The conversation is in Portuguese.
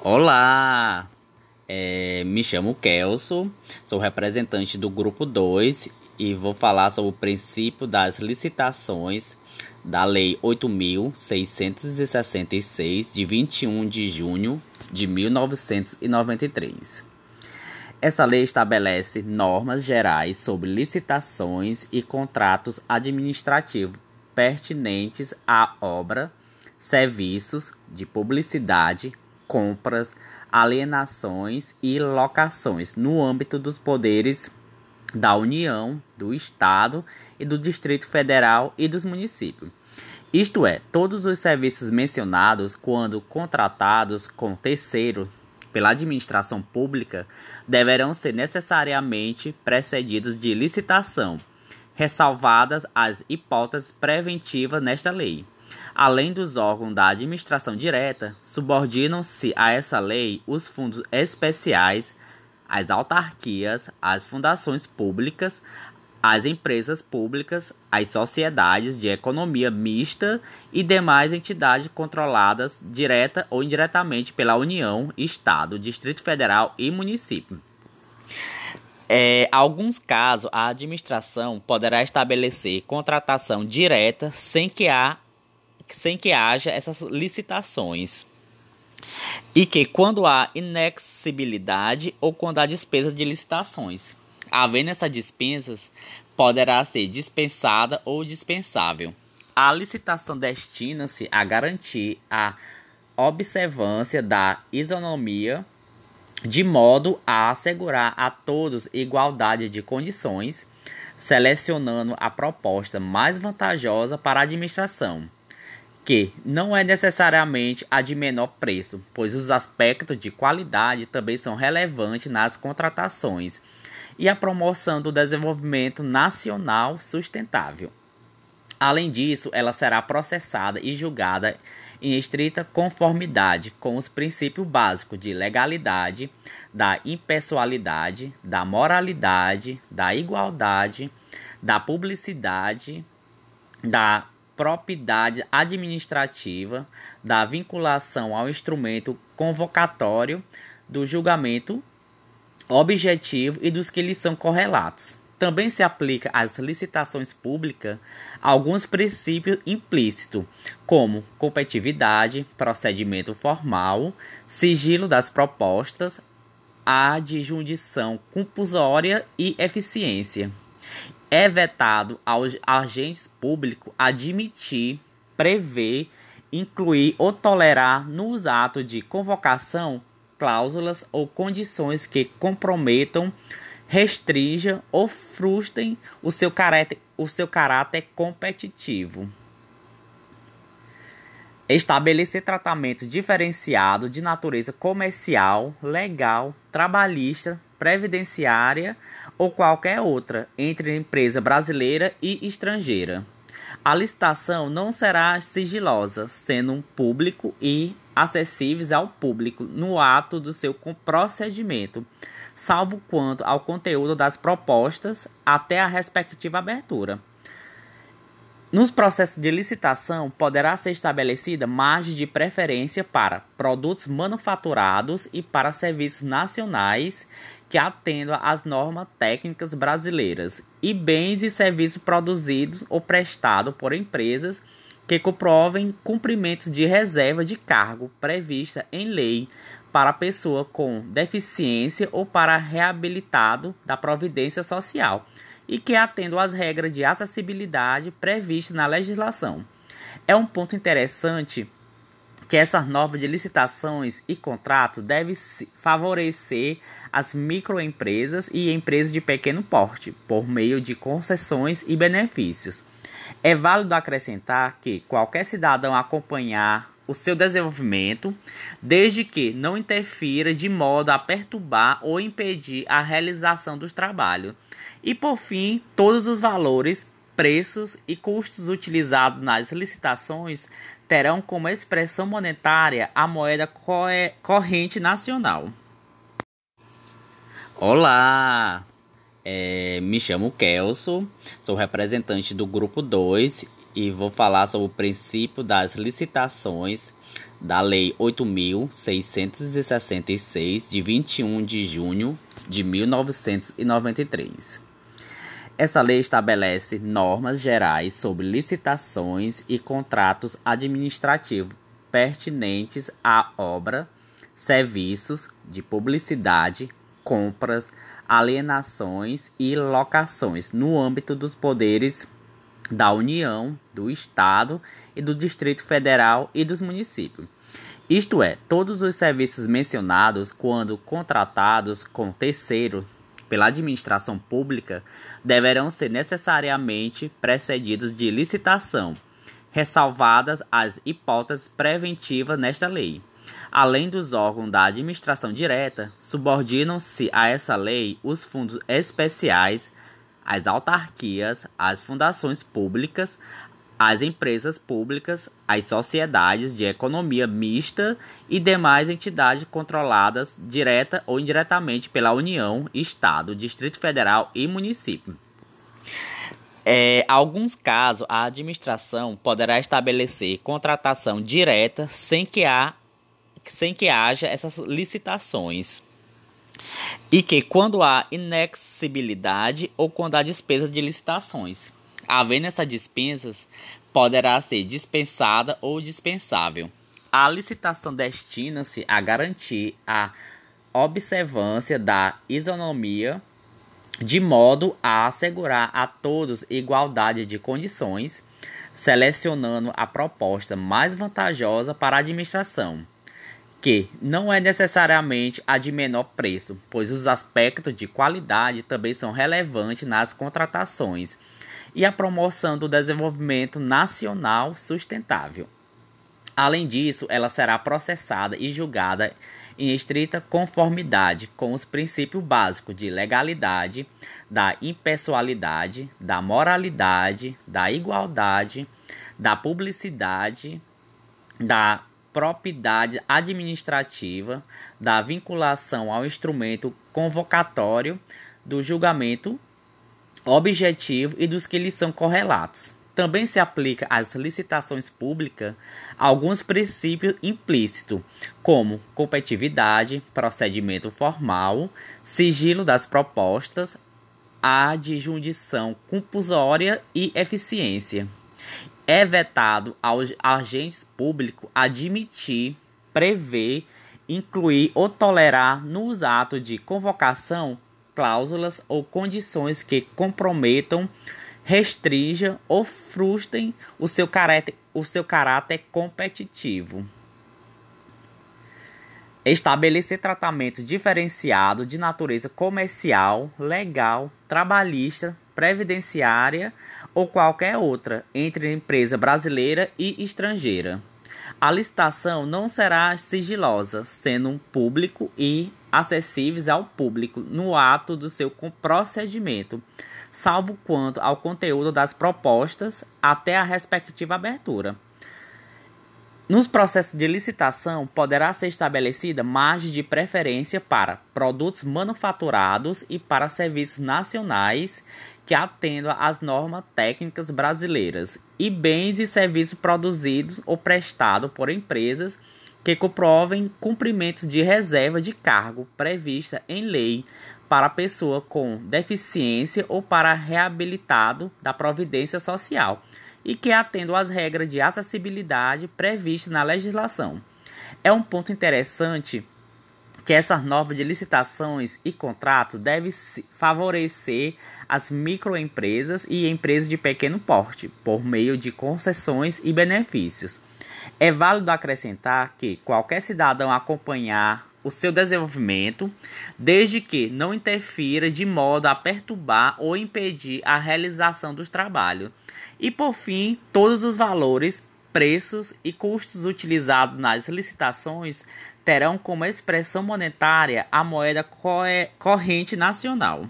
Olá, é, me chamo Kelso, sou representante do grupo 2 e vou falar sobre o princípio das licitações da Lei 8.666, de 21 de junho de 1993. Essa lei estabelece normas gerais sobre licitações e contratos administrativos pertinentes à obra, serviços de publicidade, compras, alienações e locações no âmbito dos poderes da União, do Estado e do Distrito Federal e dos municípios. Isto é, todos os serviços mencionados, quando contratados com terceiro pela administração pública, deverão ser necessariamente precedidos de licitação, ressalvadas as hipóteses preventivas nesta lei além dos órgãos da administração direta, subordinam-se a essa lei os fundos especiais, as autarquias, as fundações públicas, as empresas públicas, as sociedades de economia mista e demais entidades controladas direta ou indiretamente pela União, Estado, Distrito Federal e município. É, alguns casos, a administração poderá estabelecer contratação direta sem que a sem que haja essas licitações. E que quando há inexibilidade ou quando há despesa de licitações. Havendo essas dispensas, poderá ser dispensada ou dispensável. A licitação destina-se a garantir a observância da isonomia de modo a assegurar a todos igualdade de condições, selecionando a proposta mais vantajosa para a administração que não é necessariamente a de menor preço, pois os aspectos de qualidade também são relevantes nas contratações e a promoção do desenvolvimento nacional sustentável. Além disso, ela será processada e julgada em estrita conformidade com os princípios básicos de legalidade, da impessoalidade, da moralidade, da igualdade, da publicidade, da propriedade administrativa, da vinculação ao instrumento convocatório, do julgamento objetivo e dos que lhes são correlatos. Também se aplica às licitações públicas alguns princípios implícitos, como competitividade, procedimento formal, sigilo das propostas, adjundição compulsória e eficiência é vetado aos agentes públicos admitir, prever, incluir ou tolerar nos atos de convocação cláusulas ou condições que comprometam, restringam ou frustrem o seu caráter, o seu caráter competitivo. Estabelecer tratamento diferenciado de natureza comercial, legal, trabalhista, previdenciária ou qualquer outra entre empresa brasileira e estrangeira. A licitação não será sigilosa, sendo um público e acessíveis ao público no ato do seu procedimento, salvo quanto ao conteúdo das propostas até a respectiva abertura. Nos processos de licitação, poderá ser estabelecida margem de preferência para produtos manufaturados e para serviços nacionais que atendam às normas técnicas brasileiras e bens e serviços produzidos ou prestados por empresas que comprovem cumprimentos de reserva de cargo prevista em lei para pessoa com deficiência ou para reabilitado da providência social e que atendam às regras de acessibilidade previstas na legislação. É um ponto interessante que essas normas de licitações e contratos devem favorecer as microempresas e empresas de pequeno porte, por meio de concessões e benefícios. É válido acrescentar que qualquer cidadão acompanhar o seu desenvolvimento, desde que não interfira de modo a perturbar ou impedir a realização dos trabalhos. E por fim, todos os valores, preços e custos utilizados nas licitações terão como expressão monetária a moeda corrente nacional. Olá, é, me chamo Kelso, sou representante do grupo 2 e vou falar sobre o princípio das licitações da Lei 8.666, de 21 de junho de 1993. Essa lei estabelece normas gerais sobre licitações e contratos administrativos pertinentes à obra, serviços de publicidade, compras, alienações e locações no âmbito dos poderes da União, do Estado e do Distrito Federal e dos municípios. Isto é, todos os serviços mencionados, quando contratados com terceiro pela administração pública, deverão ser necessariamente precedidos de licitação, ressalvadas as hipóteses preventivas nesta lei. Além dos órgãos da administração direta, subordinam-se a essa lei os fundos especiais, as autarquias, as fundações públicas, as empresas públicas, as sociedades de economia mista e demais entidades controladas direta ou indiretamente pela União, Estado, Distrito Federal e município. É, alguns casos, a administração poderá estabelecer contratação direta sem que, há, sem que haja essas licitações. E que quando há inexibilidade ou quando há despesa de licitações. Havendo essas dispensas, poderá ser dispensada ou dispensável. A licitação destina-se a garantir a observância da isonomia de modo a assegurar a todos igualdade de condições, selecionando a proposta mais vantajosa para a administração, que não é necessariamente a de menor preço, pois os aspectos de qualidade também são relevantes nas contratações, e a promoção do desenvolvimento nacional sustentável. Além disso, ela será processada e julgada em estrita conformidade com os princípios básicos de legalidade, da impessoalidade, da moralidade, da igualdade, da publicidade, da propriedade administrativa, da vinculação ao instrumento convocatório, do julgamento objetivo e dos que lhes são correlatos. Também se aplica às licitações públicas alguns princípios implícitos, como competitividade, procedimento formal, sigilo das propostas, adjundição compulsória e eficiência. É vetado aos agentes públicos admitir, prever, incluir ou tolerar nos atos de convocação cláusulas ou condições que comprometam restringam ou frustrem o seu caráter, o seu caráter competitivo. Estabelecer tratamento diferenciado de natureza comercial, legal, trabalhista, previdenciária ou qualquer outra entre empresa brasileira e estrangeira. A licitação não será sigilosa, sendo público e acessíveis ao público no ato do seu procedimento salvo quanto ao conteúdo das propostas até a respectiva abertura. Nos processos de licitação, poderá ser estabelecida margem de preferência para produtos manufaturados e para serviços nacionais que atendam às normas técnicas brasileiras e bens e serviços produzidos ou prestados por empresas que comprovem cumprimentos de reserva de cargo prevista em lei para pessoa com deficiência ou para reabilitado da providência social e que atendam às regras de acessibilidade previstas na legislação. É um ponto interessante que essas normas de licitações e contratos devem favorecer as microempresas e empresas de pequeno porte por meio de concessões e benefícios. É válido acrescentar que qualquer cidadão acompanhar o seu desenvolvimento, desde que não interfira de modo a perturbar ou impedir a realização dos trabalhos. E por fim, todos os valores, preços e custos utilizados nas licitações terão como expressão monetária a moeda corrente nacional.